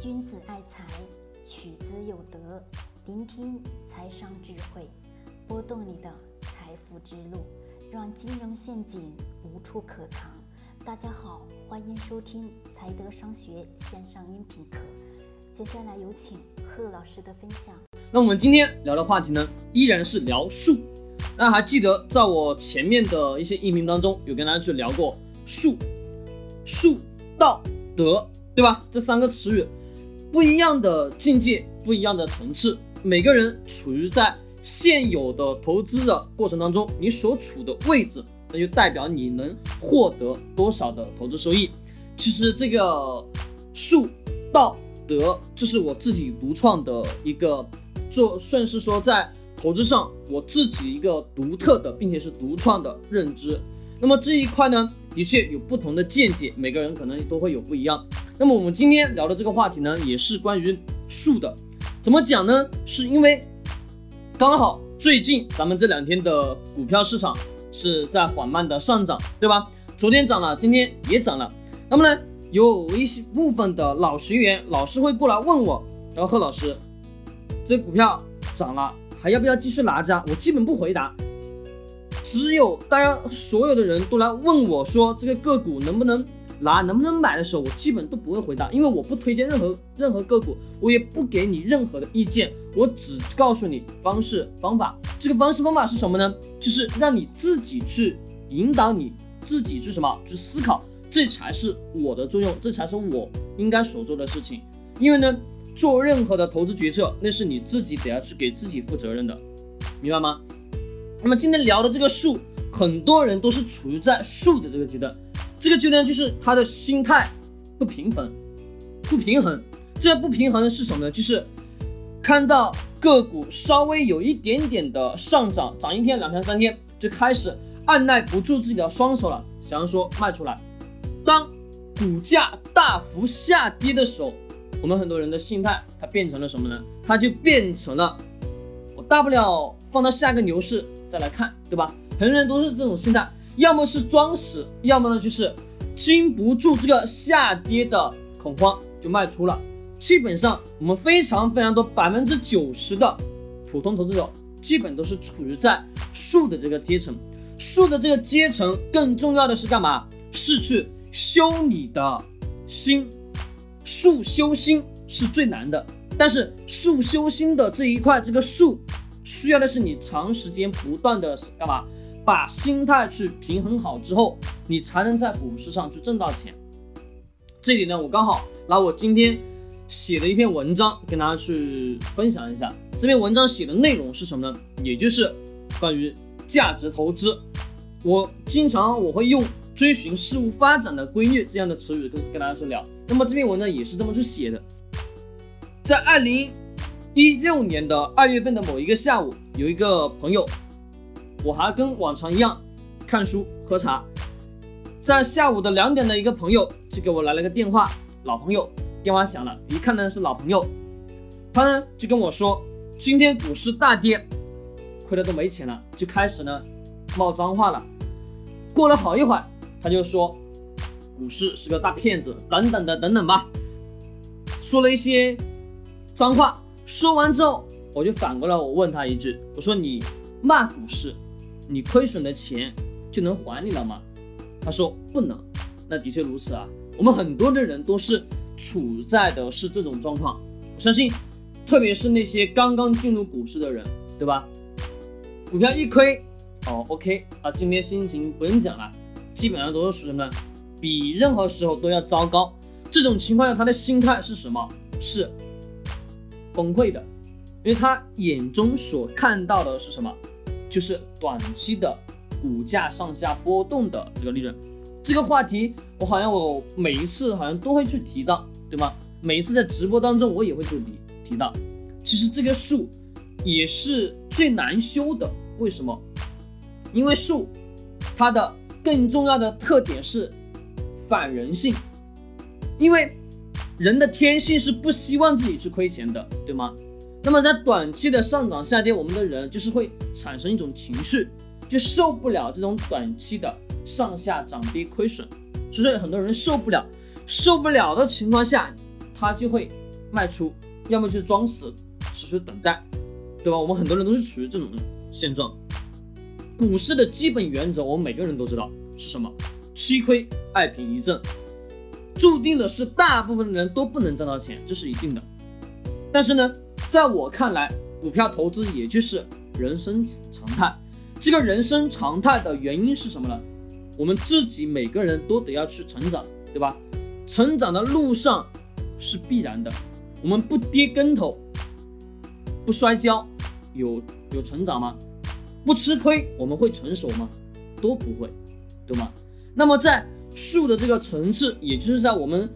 君子爱财，取之有德。聆听财商智慧，拨动你的财富之路，让金融陷阱无处可藏。大家好，欢迎收听财德商学线上音频课。接下来有请贺老师的分享。那我们今天聊的话题呢，依然是聊术。大家还记得，在我前面的一些音频当中，有跟大家去聊过术、术、道、德，对吧？这三个词语。不一样的境界，不一样的层次，每个人处于在现有的投资的过程当中，你所处的位置，那就代表你能获得多少的投资收益。其实这个术、道、德，这是我自己独创的一个做，算是说在投资上我自己一个独特的，并且是独创的认知。那么这一块呢，的确有不同的见解，每个人可能都会有不一样。那么我们今天聊的这个话题呢，也是关于术的。怎么讲呢？是因为刚好最近咱们这两天的股票市场是在缓慢的上涨，对吧？昨天涨了，今天也涨了。那么呢，有一些部分的老学员老是会过来问我，然后贺老师，这股票涨了，还要不要继续拿着？我基本不回答。只有大家所有的人都来问我说，这个个股能不能？拿能不能买的时候，我基本都不会回答，因为我不推荐任何任何个股，我也不给你任何的意见，我只告诉你方式方法。这个方式方法是什么呢？就是让你自己去引导你自己去什么去思考，这才是我的作用，这才是我应该所做的事情。因为呢，做任何的投资决策，那是你自己得要去给自己负责任的，明白吗？那么今天聊的这个数，很多人都是处于在数的这个阶段。这个阶段就是他的心态不平衡，不平衡。这不平衡是什么呢？就是看到个股稍微有一点点的上涨，涨一天、两天、三天，就开始按耐不住自己的双手了，想要说卖出来。当股价大幅下跌的时候，我们很多人的心态它变成了什么呢？它就变成了我大不了放到下个牛市再来看，对吧？很多人都是这种心态。要么是装死，要么呢就是经不住这个下跌的恐慌就卖出了。基本上我们非常非常多，百分之九十的普通投资者基本都是处于在树的这个阶层。树的这个阶层更重要的是干嘛？是去修你的心。树修心是最难的，但是树修心的这一块，这个树需要的是你长时间不断的干嘛？把心态去平衡好之后，你才能在股市上去挣到钱。这里呢，我刚好拿我今天写的一篇文章跟大家去分享一下。这篇文章写的内容是什么呢？也就是关于价值投资。我经常我会用追寻事物发展的规律这样的词语跟跟大家去聊。那么这篇文章也是这么去写的。在二零一六年的二月份的某一个下午，有一个朋友。我还跟往常一样看书喝茶，在下午的两点的一个朋友就给我来了个电话，老朋友电话响了，一看呢是老朋友，他呢就跟我说今天股市大跌，亏的都没钱了，就开始呢冒脏话了。过了好一会儿，他就说股市是个大骗子，等等的等等吧，说了一些脏话。说完之后，我就反过来我问他一句，我说你骂股市。你亏损的钱就能还你了吗？他说不能。那的确如此啊。我们很多的人都是处在的是这种状况。我相信，特别是那些刚刚进入股市的人，对吧？股票一亏，哦，OK 啊，今天心情不用讲了，基本上都是属于什么？比任何时候都要糟糕。这种情况下，他的心态是什么？是崩溃的，因为他眼中所看到的是什么？就是短期的股价上下波动的这个利润，这个话题我好像我每一次好像都会去提到，对吗？每一次在直播当中我也会去提提到。其实这个数也是最难修的，为什么？因为数它的更重要的特点是反人性，因为人的天性是不希望自己去亏钱的，对吗？那么在短期的上涨下跌，我们的人就是会产生一种情绪，就受不了这种短期的上下涨跌亏损，所以说很多人受不了，受不了的情况下，他就会卖出，要么就是装死，持续等待，对吧？我们很多人都是处于这种现状。股市的基本原则，我们每个人都知道是什么？七亏爱平一挣，注定的是大部分人都不能赚到钱，这是一定的。但是呢，在我看来，股票投资也就是人生常态。这个人生常态的原因是什么呢？我们自己每个人都得要去成长，对吧？成长的路上是必然的，我们不跌跟头，不摔跤，有有成长吗？不吃亏，我们会成熟吗？都不会，对吗？那么在术的这个层次，也就是在我们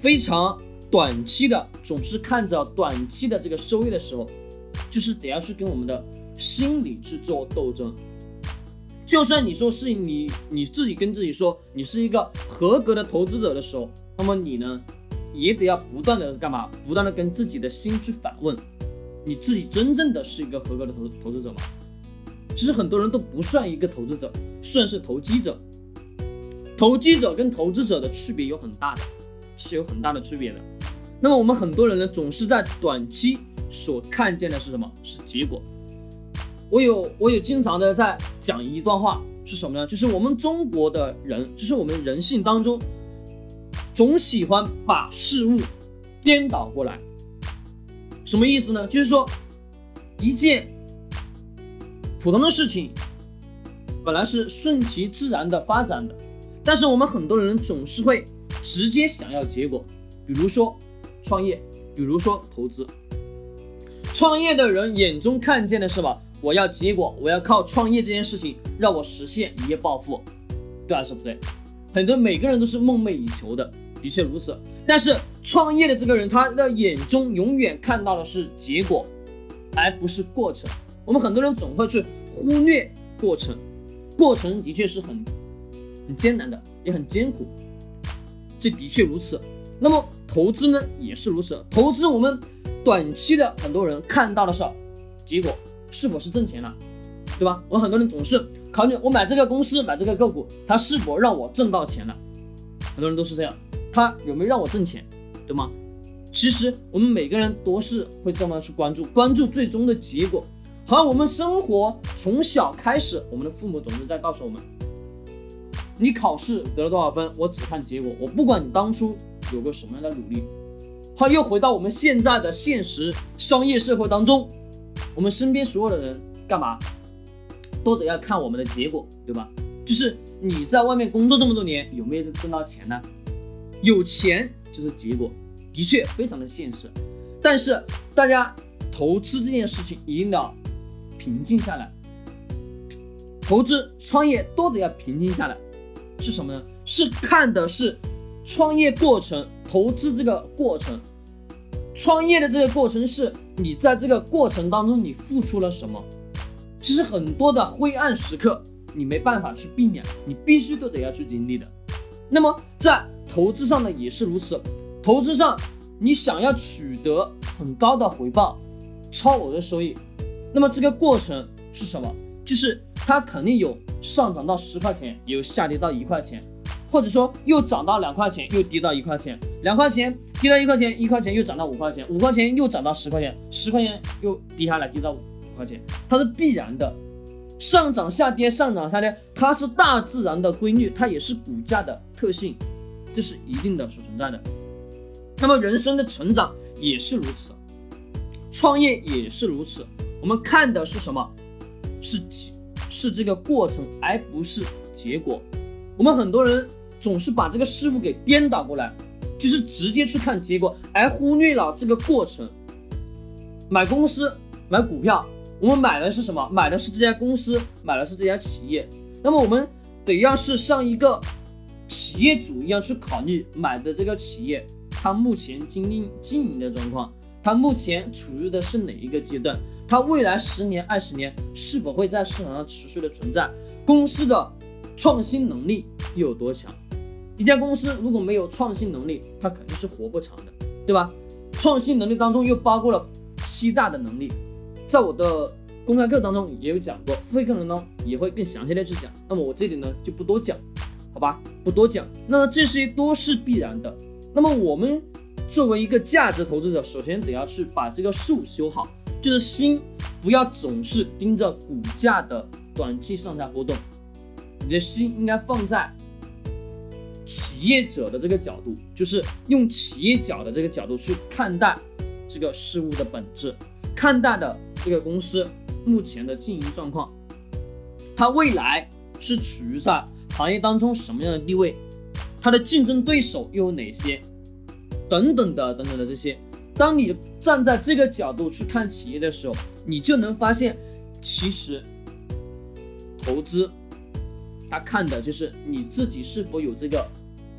非常短期的，总是看着短期的这个收益的时候，就是得要去跟我们的心理去做斗争。就算你说是你你自己跟自己说你是一个合格的投资者的时候，那么你呢，也得要不断的干嘛？不断的跟自己的心去反问，你自己真正的是一个合格的投投资者吗？其实很多人都不算一个投资者，算是投机者。投机者跟投资者的区别有很大的，是有很大的区别的。那么我们很多人呢，总是在短期所看见的是什么？是结果。我有我有经常的在讲一段话，是什么呢？就是我们中国的人，就是我们人性当中，总喜欢把事物颠倒过来。什么意思呢？就是说一件。普通的事情本来是顺其自然的发展的，但是我们很多人总是会直接想要结果，比如说创业，比如说投资。创业的人眼中看见的是吧？我要结果，我要靠创业这件事情让我实现一夜暴富，对还是不对？很多每个人都是梦寐以求的，的确如此。但是创业的这个人，他的眼中永远看到的是结果，而不是过程。我们很多人总会去忽略过程，过程的确是很很艰难的，也很艰苦，这的确如此。那么投资呢，也是如此。投资我们短期的很多人看到的是结果，是否是挣钱了，对吧？我们很多人总是考虑我买这个公司，买这个个股，它是否让我挣到钱了？很多人都是这样，它有没有让我挣钱，对吗？其实我们每个人都是会这么去关注，关注最终的结果。好，我们生活从小开始，我们的父母总是在告诉我们：你考试得了多少分，我只看结果，我不管你当初有个什么样的努力。好，又回到我们现在的现实商业社会当中，我们身边所有的人干嘛，都得要看我们的结果，对吧？就是你在外面工作这么多年，有没有挣到钱呢？有钱就是结果，的确非常的现实。但是大家投资这件事情一定要。平静下来，投资创业都得要平静下来，是什么呢？是看的是创业过程，投资这个过程，创业的这个过程是你在这个过程当中你付出了什么？其实很多的灰暗时刻你没办法去避免，你必须都得要去经历的。那么在投资上呢也是如此，投资上你想要取得很高的回报，超额的收益。那么这个过程是什么？就是它肯定有上涨到十块钱，有下跌到一块钱，或者说又涨到两块钱，又跌到一块钱，两块钱跌到一块钱，一块钱又涨到五块钱，五块钱又涨到十块钱，十块钱又跌下来跌到五块钱，它是必然的，上涨下跌上涨下跌，它是大自然的规律，它也是股价的特性，这是一定的所存在的。那么人生的成长也是如此，创业也是如此。我们看的是什么？是结，是这个过程，而不是结果。我们很多人总是把这个事物给颠倒过来，就是直接去看结果，而忽略了这个过程。买公司、买股票，我们买的是什么？买的是这家公司，买的是这家企业。那么我们得要是像一个企业主一样去考虑买的这个企业，它目前经营经营的状况。它目前处于的是哪一个阶段？它未来十年、二十年是否会在市场上持续的存在？公司的创新能力又有多强？一家公司如果没有创新能力，它肯定是活不长的，对吧？创新能力当中又包括了七大的能力，在我的公开课当中也有讲过，付费课程中也会更详细的去讲。那么我这里呢就不多讲，好吧？不多讲。那这些都是必然的。那么我们。作为一个价值投资者，首先得要去把这个树修好，就是心不要总是盯着股价的短期上下波动，你的心应该放在企业者的这个角度，就是用企业角的这个角度去看待这个事物的本质，看待的这个公司目前的经营状况，它未来是处于在行业当中什么样的地位？它的竞争对手又有哪些？等等的，等等的这些，当你站在这个角度去看企业的时候，你就能发现，其实投资，他看的就是你自己是否有这个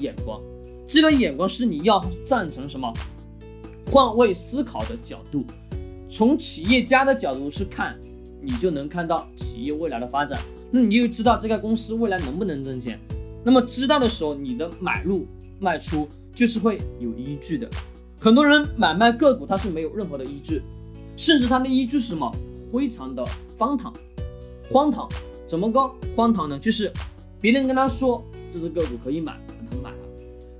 眼光。这个眼光是你要站成什么？换位思考的角度，从企业家的角度去看，你就能看到企业未来的发展。那你就知道这个公司未来能不能挣钱。那么知道的时候，你的买入卖出就是会有依据的。很多人买卖个股，他是没有任何的依据，甚至他的依据是什么？非常的荒唐，荒唐怎么个荒唐呢？就是别人跟他说这只个股可以买，他买了，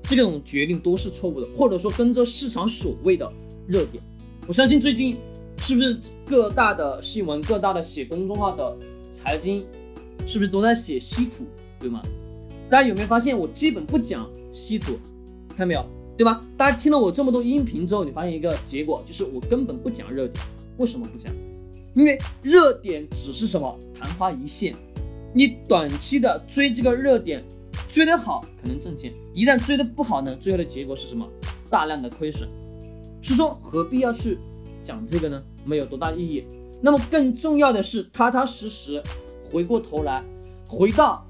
这种决定都是错误的，或者说跟着市场所谓的热点。我相信最近是不是各大的新闻、各大的写公众号的财经，是不是都在写稀土，对吗？大家有没有发现，我基本不讲稀土，看到没有，对吧？大家听了我这么多音频之后，你发现一个结果，就是我根本不讲热点。为什么不讲？因为热点只是什么昙花一现，你短期的追这个热点，追得好可能挣钱，一旦追得不好呢，最后的结果是什么？大量的亏损。所以说何必要去讲这个呢？没有多大意义。那么更重要的是，踏踏实实回过头来，回到。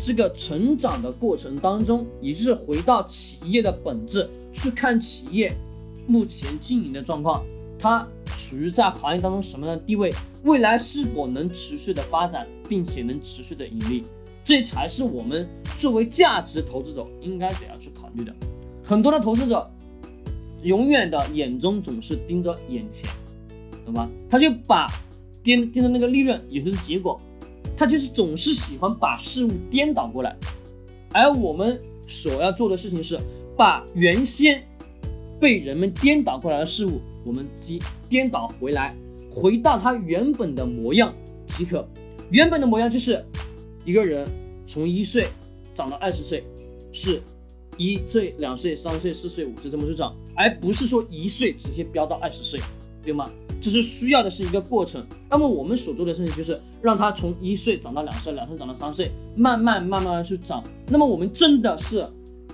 这个成长的过程当中，也就是回到企业的本质去看企业目前经营的状况，它处于在行业当中什么样的地位，未来是否能持续的发展，并且能持续的盈利，这才是我们作为价值投资者应该得要去考虑的。很多的投资者永远的眼中总是盯着眼前，懂吗？他就把盯盯着那个利润，也就是结果。他就是总是喜欢把事物颠倒过来，而我们所要做的事情是把原先被人们颠倒过来的事物，我们即颠倒回来，回到它原本的模样即可。原本的模样就是一个人从一岁长到二十岁，是一岁、两岁、三岁、四岁、五岁这么去长，而不是说一岁直接飙到二十岁，对吗？这是需要的是一个过程。那么我们所做的事情就是让它从一岁长到两岁，两岁长到三岁，慢慢慢慢的去涨。那么我们挣的是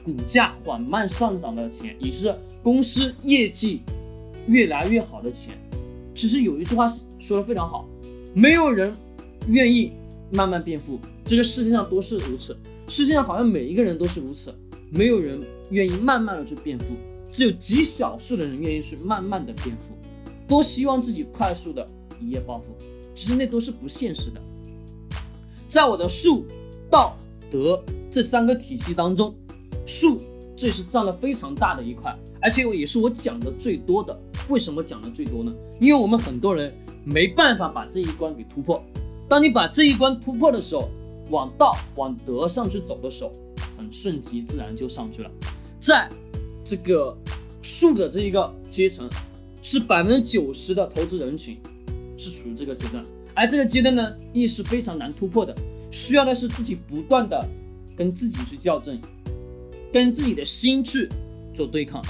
股价缓慢上涨的钱，也是公司业绩越来越好的钱。其实有一句话说的非常好，没有人愿意慢慢变富，这个世界上都是如此。世界上好像每一个人都是如此，没有人愿意慢慢的去变富，只有极少数的人愿意去慢慢的变富。都希望自己快速的一夜暴富，其实那都是不现实的。在我的术、道、德这三个体系当中，术这是占了非常大的一块，而且也是我讲的最多的。为什么讲的最多呢？因为我们很多人没办法把这一关给突破。当你把这一关突破的时候，往道、往德上去走的时候，很顺其自然就上去了。在这个术的这一个阶层。是百分之九十的投资人群是处于这个阶段，而这个阶段呢，亦是非常难突破的，需要的是自己不断的跟自己去校正，跟自己的心去做对抗。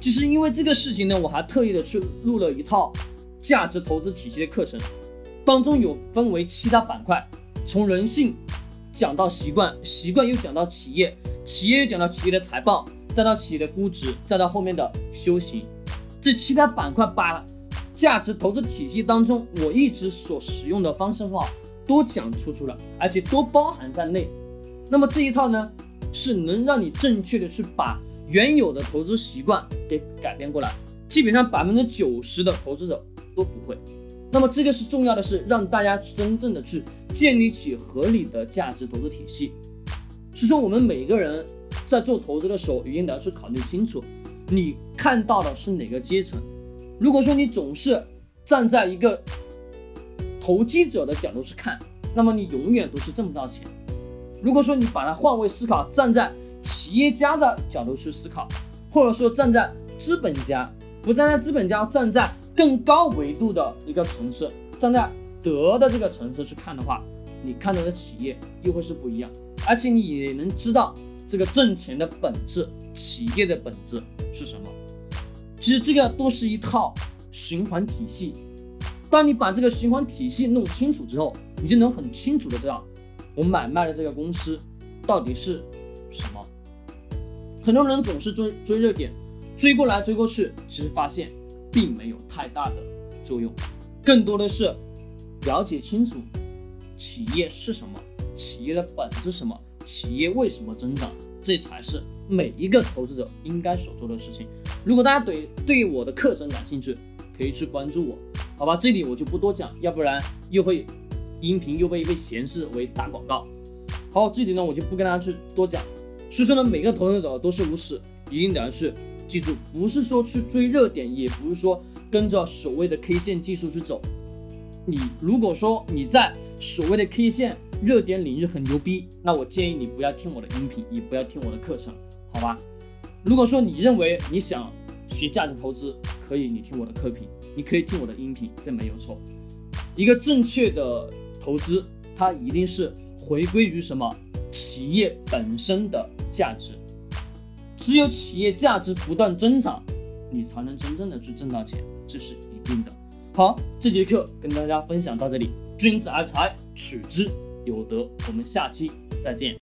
其实因为这个事情呢，我还特意的去录了一套价值投资体系的课程，当中有分为七大板块，从人性讲到习惯，习惯又讲到企业，企业又讲到企业的财报，再到企业的估值，再到后面的修行。这七大板块把价值投资体系当中我一直所使用的方式方法都讲出出了，而且都包含在内。那么这一套呢，是能让你正确的去把原有的投资习惯给改变过来。基本上百分之九十的投资者都不会。那么这个是重要的是让大家真正的去建立起合理的价值投资体系。是说我们每个人在做投资的时候，一定得要去考虑清楚。你看到的是哪个阶层？如果说你总是站在一个投机者的角度去看，那么你永远都是挣不到钱。如果说你把它换位思考，站在企业家的角度去思考，或者说站在资本家，不站在资本家，站在更高维度的一个层次，站在德的这个层次去看的话，你看到的企业又会是不一样，而且你也能知道这个挣钱的本质，企业的本质是什么。其实这个都是一套循环体系。当你把这个循环体系弄清楚之后，你就能很清楚的知道我买卖的这个公司到底是什么。很多人总是追追热点，追过来追过去，其实发现并没有太大的作用，更多的是了解清楚企业是什么，企业的本质什么，企业为什么增长，这才是每一个投资者应该所做的事情。如果大家对对我的课程感兴趣，可以去关注我。好吧，这里我就不多讲，要不然又会音频又被被显示为打广告。好，这里呢我就不跟大家去多讲。所以说呢，每个投资者都是如此，一定得要去记住，不是说去追热点，也不是说跟着所谓的 K 线技术去走。你如果说你在所谓的 K 线热点领域很牛逼，那我建议你不要听我的音频，也不要听我的课程，好吧？如果说你认为你想学价值投资，可以你听我的课评。你可以听我的音频，这没有错。一个正确的投资，它一定是回归于什么？企业本身的价值。只有企业价值不断增长，你才能真正的去挣到钱，这是一定的。好，这节课跟大家分享到这里。君子爱财，取之有德。我们下期再见。